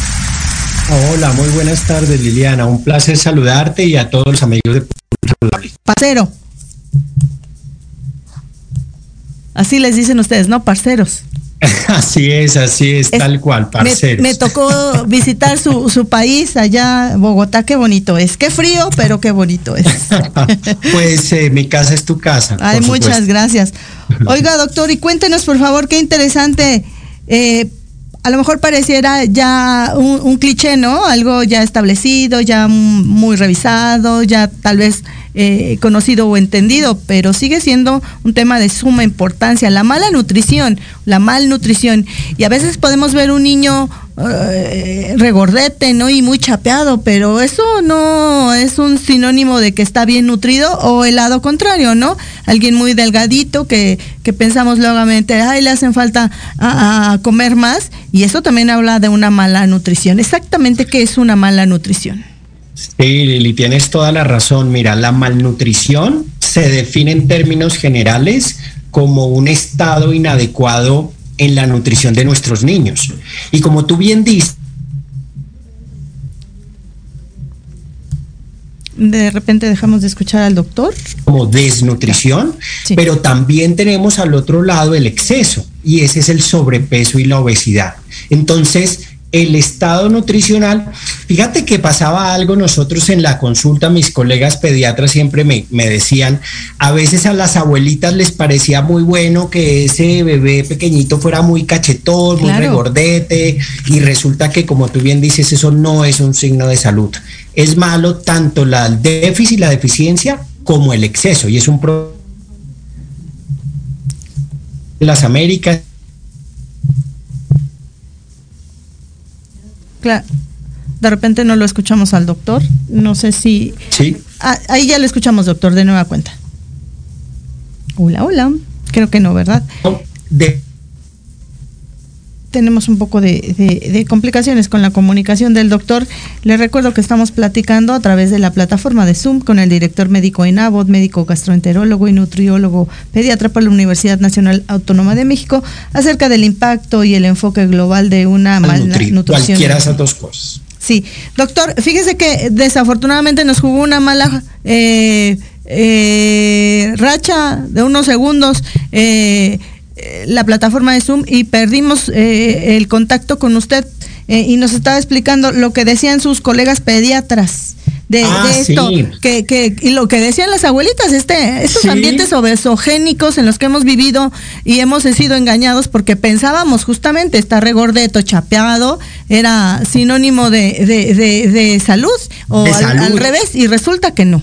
Hola, muy buenas tardes Liliana. Un placer saludarte y a todos los amigos de Pulso Saludable. Pasero. Así les dicen ustedes, ¿no? Parceros. Así es, así es, tal cual, parceros. Me, tocó visitar su, su, país allá, Bogotá, qué bonito es. Qué frío, pero qué bonito es. pues eh, mi casa es tu casa. Ay, muchas gracias. Oiga, doctor, y cuéntenos, por favor, qué interesante. Eh, a lo mejor pareciera ya un, cliché, ¿no? Algo ya establecido, ya muy revisado, ya tal vez eh, conocido o entendido, pero sigue siendo un tema de suma importancia. La mala nutrición, la malnutrición. Y a veces podemos ver un niño eh, regordete, ¿no? Y muy chapeado, pero eso no es un sinónimo de que está bien nutrido o el lado contrario, ¿no? Alguien muy delgadito que, que pensamos logamente, ay, le hacen falta a, a comer más. Y eso también habla de una mala nutrición. Exactamente qué es una mala nutrición. Sí, Lili, tienes toda la razón. Mira, la malnutrición se define en términos generales como un estado inadecuado en la nutrición de nuestros niños. Y como tú bien dices, de repente dejamos de escuchar al doctor. Como desnutrición, sí. pero también tenemos al otro lado el exceso y ese es el sobrepeso y la obesidad. Entonces, el estado nutricional. Fíjate que pasaba algo nosotros en la consulta, mis colegas pediatras siempre me, me, decían, a veces a las abuelitas les parecía muy bueno que ese bebé pequeñito fuera muy cachetón, claro. muy regordete, y resulta que como tú bien dices, eso no es un signo de salud. Es malo tanto la déficit, la deficiencia, como el exceso, y es un problema. Las Américas Claro. De repente no lo escuchamos al doctor. No sé si. Sí. Ah, ahí ya lo escuchamos, doctor, de nueva cuenta. Hola, hola. Creo que no, ¿verdad? De tenemos un poco de, de, de, complicaciones con la comunicación del doctor. Le recuerdo que estamos platicando a través de la plataforma de Zoom con el director médico ENABOT, médico gastroenterólogo y nutriólogo pediatra por la Universidad Nacional Autónoma de México, acerca del impacto y el enfoque global de una malnutrición. Cualquiera de esas dos cosas. Sí, doctor, fíjese que desafortunadamente nos jugó una mala eh, eh, racha de unos segundos. Eh, la plataforma de Zoom y perdimos eh, el contacto con usted eh, y nos estaba explicando lo que decían sus colegas pediatras de, ah, de esto, sí. que, que, y lo que decían las abuelitas, este, estos sí. ambientes obesogénicos en los que hemos vivido y hemos sido engañados porque pensábamos justamente estar regordeto, chapeado, era sinónimo de, de, de, salud o De al, salud. al revés, y resulta que no.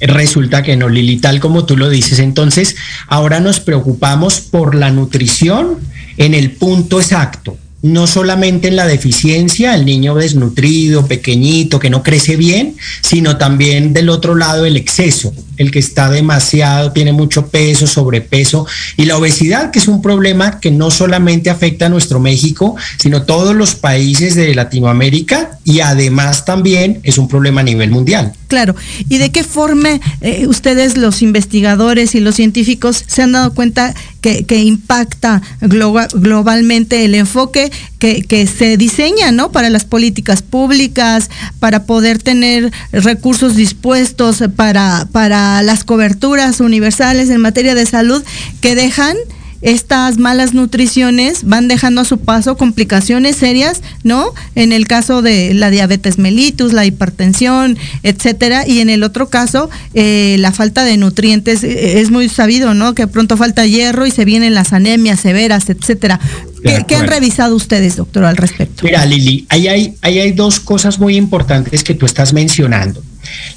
Resulta que no, Lili, tal como tú lo dices. Entonces, ahora nos preocupamos por la nutrición en el punto exacto. No solamente en la deficiencia, el niño desnutrido, pequeñito, que no crece bien, sino también del otro lado el exceso, el que está demasiado, tiene mucho peso, sobrepeso y la obesidad, que es un problema que no solamente afecta a nuestro México, sino todos los países de Latinoamérica y además también es un problema a nivel mundial. Claro. ¿Y de qué forma eh, ustedes, los investigadores y los científicos, se han dado cuenta que, impacta globa, globalmente el enfoque que, que, se diseña ¿no? para las políticas públicas, para poder tener recursos dispuestos para, para las coberturas universales en materia de salud que dejan estas malas nutriciones van dejando a su paso complicaciones serias, ¿no? En el caso de la diabetes mellitus, la hipertensión, etcétera, y en el otro caso, eh, la falta de nutrientes eh, es muy sabido, ¿no? Que pronto falta hierro y se vienen las anemias severas, etcétera. ¿Qué, ¿Qué, han revisado ustedes, doctor, al respecto? Mira, Lili, ahí hay, ahí hay dos cosas muy importantes que tú estás mencionando.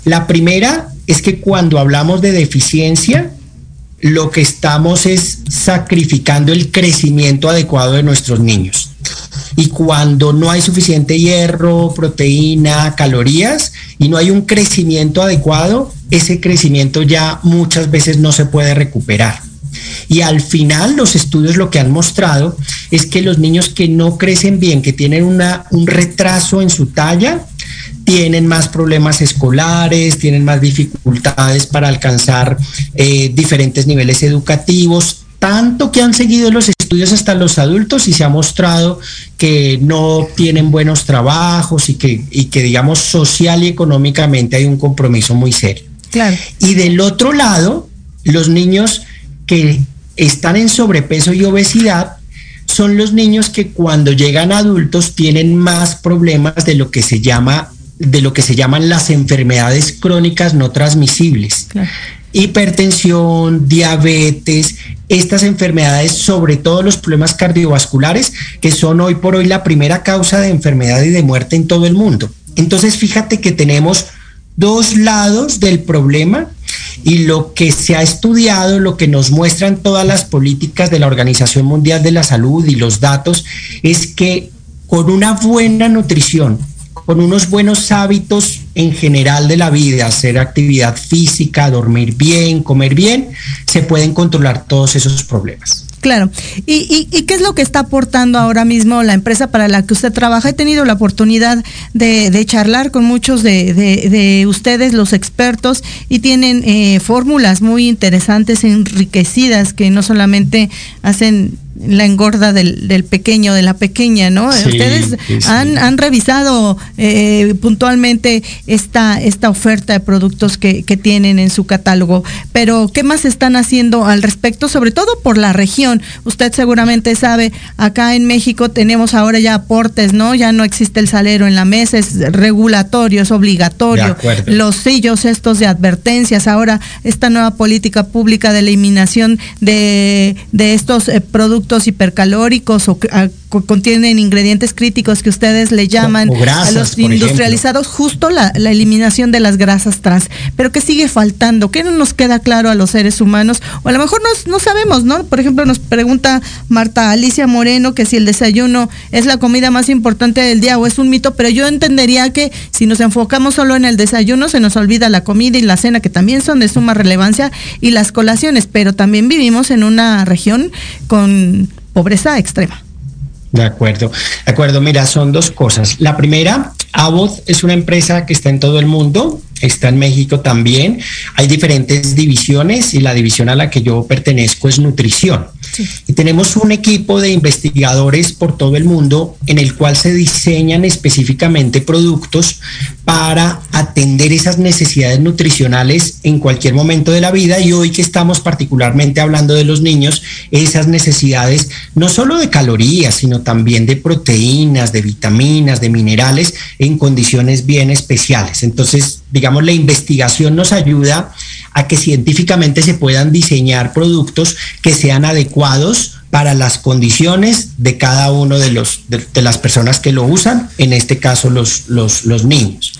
La primera es que cuando hablamos de deficiencia, lo que estamos es sacrificando el crecimiento adecuado de nuestros niños. Y cuando no hay suficiente hierro, proteína, calorías, y no hay un crecimiento adecuado, ese crecimiento ya muchas veces no se puede recuperar. Y al final los estudios lo que han mostrado es que los niños que no crecen bien, que tienen una, un retraso en su talla, tienen más problemas escolares, tienen más dificultades para alcanzar eh, diferentes niveles educativos, tanto que han seguido los estudios hasta los adultos y se ha mostrado que no tienen buenos trabajos y que, y que digamos, social y económicamente hay un compromiso muy serio. Claro. Y del otro lado, los niños que están en sobrepeso y obesidad son los niños que cuando llegan adultos tienen más problemas de lo que se llama de lo que se llaman las enfermedades crónicas no transmisibles. Hipertensión, diabetes, estas enfermedades, sobre todo los problemas cardiovasculares, que son hoy por hoy la primera causa de enfermedad y de muerte en todo el mundo. Entonces, fíjate que tenemos dos lados del problema y lo que se ha estudiado, lo que nos muestran todas las políticas de la Organización Mundial de la Salud y los datos, es que con una buena nutrición, con unos buenos hábitos en general de la vida, hacer actividad física, dormir bien, comer bien, se pueden controlar todos esos problemas. Claro. ¿Y, qué es lo que está aportando ahora mismo la empresa para la que usted trabaja? He tenido la oportunidad de, charlar con muchos de, ustedes, los expertos, y tienen eh, fórmulas muy interesantes, enriquecidas, que no solamente hacen la engorda del, pequeño, de la pequeña, ¿no? Ustedes Han, revisado eh, puntualmente esta, esta oferta de productos que, tienen en su catálogo, pero ¿qué más están haciendo al respecto? Sobre todo por la región. Usted seguramente sabe, acá en México tenemos ahora ya aportes, ¿no? Ya no existe el salero en la mesa, es regulatorio, es obligatorio. Los sellos estos de advertencias, ahora esta nueva política pública de eliminación de, de estos eh, productos hipercalóricos o contienen ingredientes críticos que ustedes le llaman a los industrializados, justo la, eliminación de las grasas trans. Pero ¿qué sigue faltando? ¿Qué no nos queda claro a los seres humanos? O a lo mejor no sabemos, ¿no? Por ejemplo, nos pregunta Marta Alicia Moreno que si el desayuno es la comida más importante del día o es un mito, pero yo entendería que si nos enfocamos solo en el desayuno, se nos olvida la comida y la cena, que también son de suma relevancia, y las colaciones, pero también vivimos en una región con pobreza extrema. De acuerdo, de acuerdo. Mira, son dos cosas. La primera, Abbott es una empresa que está en todo el mundo, está en México también. Hay diferentes divisiones y la división a la que yo pertenezco es nutrición. Y tenemos un equipo de investigadores por todo el mundo en el cual se diseñan específicamente productos para atender esas necesidades nutricionales en cualquier momento de la vida y hoy que estamos particularmente hablando de los niños, esas necesidades no solo de calorías, sino también de proteínas, de vitaminas, de minerales en condiciones bien especiales. Entonces, digamos, la investigación nos ayuda que científicamente se puedan diseñar productos que sean adecuados para las condiciones de cada uno de los de, las personas que lo usan, en este caso los, los, niños.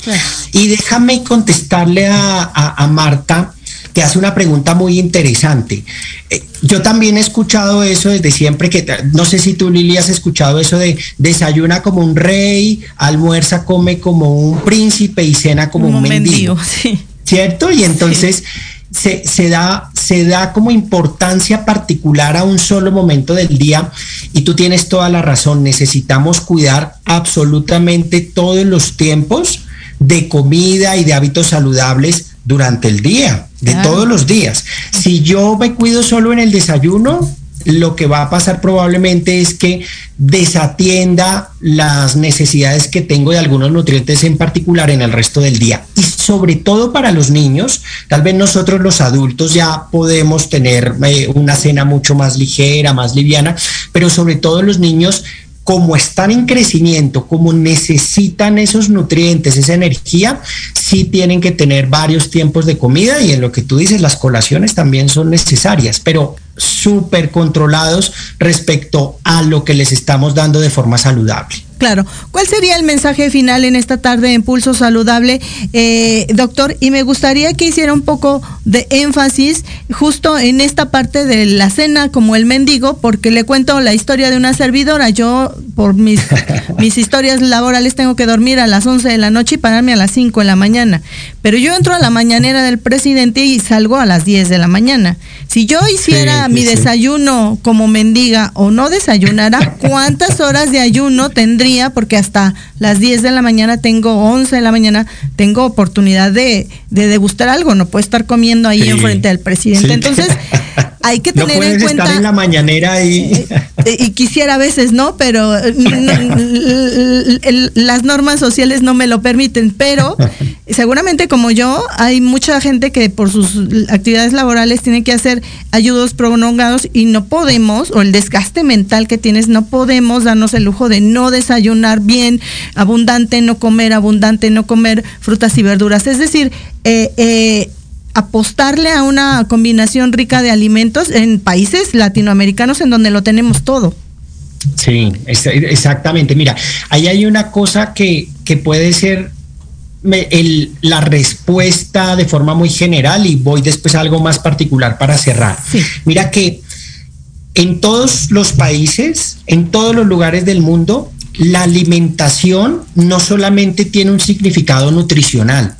Y déjame contestarle a, Marta que hace una pregunta muy interesante. Eh, yo también he escuchado eso desde siempre, que no sé si tú, Lili, has escuchado eso de desayuna como un rey, almuerza, come como un príncipe y cena como, un mendigo. ¿Cierto? Y entonces se, da, se da como importancia particular a un solo momento del día y tú tienes toda la razón, necesitamos cuidar absolutamente todos los tiempos de comida y de hábitos saludables durante el día, de todos los días. Si yo me cuido solo en el desayuno, lo que va a pasar probablemente es que desatienda las necesidades que tengo de algunos nutrientes en particular en el resto del día. Y sobre todo para los niños, tal vez nosotros los adultos ya podemos tener eh, una cena mucho más ligera, más liviana, pero sobre todo los niños como están en crecimiento, como necesitan esos nutrientes, esa energía, sí tienen que tener varios tiempos de comida y en lo que tú dices, las colaciones también son necesarias, pero súper controlados respecto a lo que les estamos dando de forma saludable. Claro. ¿Cuál sería el mensaje final en esta tarde en Pulso Saludable, eh, doctor? Y me gustaría que hiciera un poco de énfasis justo en esta parte de la cena como el mendigo, porque le cuento la historia de una servidora. Yo, por mis, mis historias laborales, tengo que dormir a las 11 de la noche y pararme a las 5 de la mañana. Pero yo entro a la mañanera del presidente y salgo a las 10 de la mañana. Si yo hiciera mi desayuno como mendiga o no desayunara, ¿cuántas horas de ayuno tendría? Porque hasta las 10 de la mañana tengo, 11 de la mañana, tengo oportunidad de, de degustar algo. No puedo estar comiendo ahí enfrente del presidente. Entonces, hay que tener en cuenta. Estar en la mañanera y. Eh, y quisiera a veces, ¿no? Pero las normas sociales no me lo permiten. Pero seguramente, como yo, hay mucha gente que por sus actividades laborales tiene que hacer ayudos prolongados y no podemos, o el desgaste mental que tienes, no podemos darnos el lujo de no desayunar bien, abundante, no comer abundante, no comer frutas y verduras. Es decir, eh, eh, apostarle a una combinación rica de alimentos en países latinoamericanos en donde lo tenemos todo. Sí, exactamente. Mira, ahí hay una cosa que, que puede ser la respuesta de forma muy general y voy después a algo más particular para cerrar. Mira que en todos los países, en todos los lugares del mundo, la alimentación no solamente tiene un significado nutricional,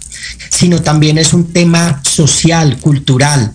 sino también es un tema social, cultural.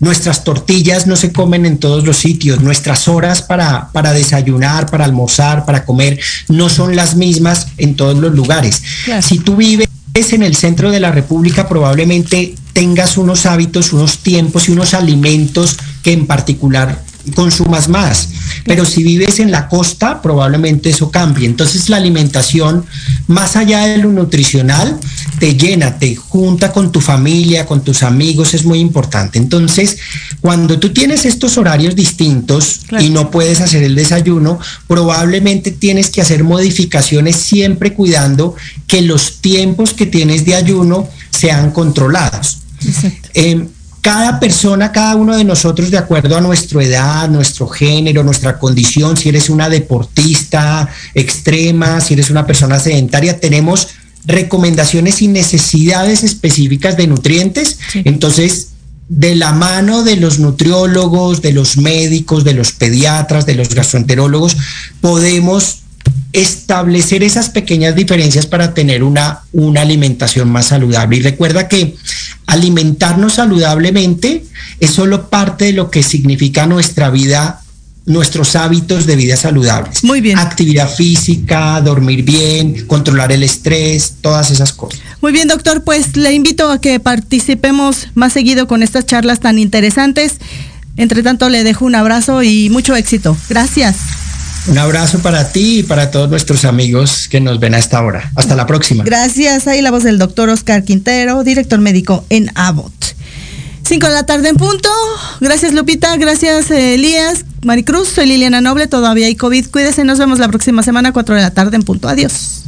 Nuestras tortillas no se comen en todos los sitios, nuestras horas para, para desayunar, para almorzar, para comer, no son las mismas en todos los lugares. Si tú vives en el centro de la República, probablemente tengas unos hábitos, unos tiempos y unos alimentos que en particular consumas más. Pero si vives en la costa, probablemente eso cambie. Entonces la alimentación, más allá de lo nutricional, te llena, te junta con tu familia, con tus amigos, es muy importante. Entonces, cuando tú tienes estos horarios distintos y no puedes hacer el desayuno, probablemente tienes que hacer modificaciones siempre cuidando que los tiempos que tienes de ayuno sean controlados. Cada persona, cada uno de nosotros, de acuerdo a nuestra edad, nuestro género, nuestra condición, si eres una deportista extrema, si eres una persona sedentaria, tenemos recomendaciones y necesidades específicas de nutrientes. Entonces, de la mano de los nutriólogos, de los médicos, de los pediatras, de los gastroenterólogos, podemos establecer esas pequeñas diferencias para tener una, una alimentación más saludable. Y recuerda que alimentarnos saludablemente es solo parte de lo que significa nuestra vida nuestros hábitos de vida saludables. Muy bien. Actividad física, dormir bien, controlar el estrés, todas esas cosas. Muy bien, doctor, pues le invito a que participemos más seguido con estas charlas tan interesantes. Entre tanto, le dejo un abrazo y mucho éxito. Gracias. Un abrazo para ti y para todos nuestros amigos que nos ven a esta hora. Hasta la próxima. Gracias. Ahí la voz del doctor Oscar Quintero, director médico en Abbott. Cinco de la tarde en punto. Gracias Lupita, gracias Elías, Maricruz, soy Liliana Noble, todavía hay COVID. Cuídese, nos vemos la próxima semana, cuatro de la tarde en punto. Adiós.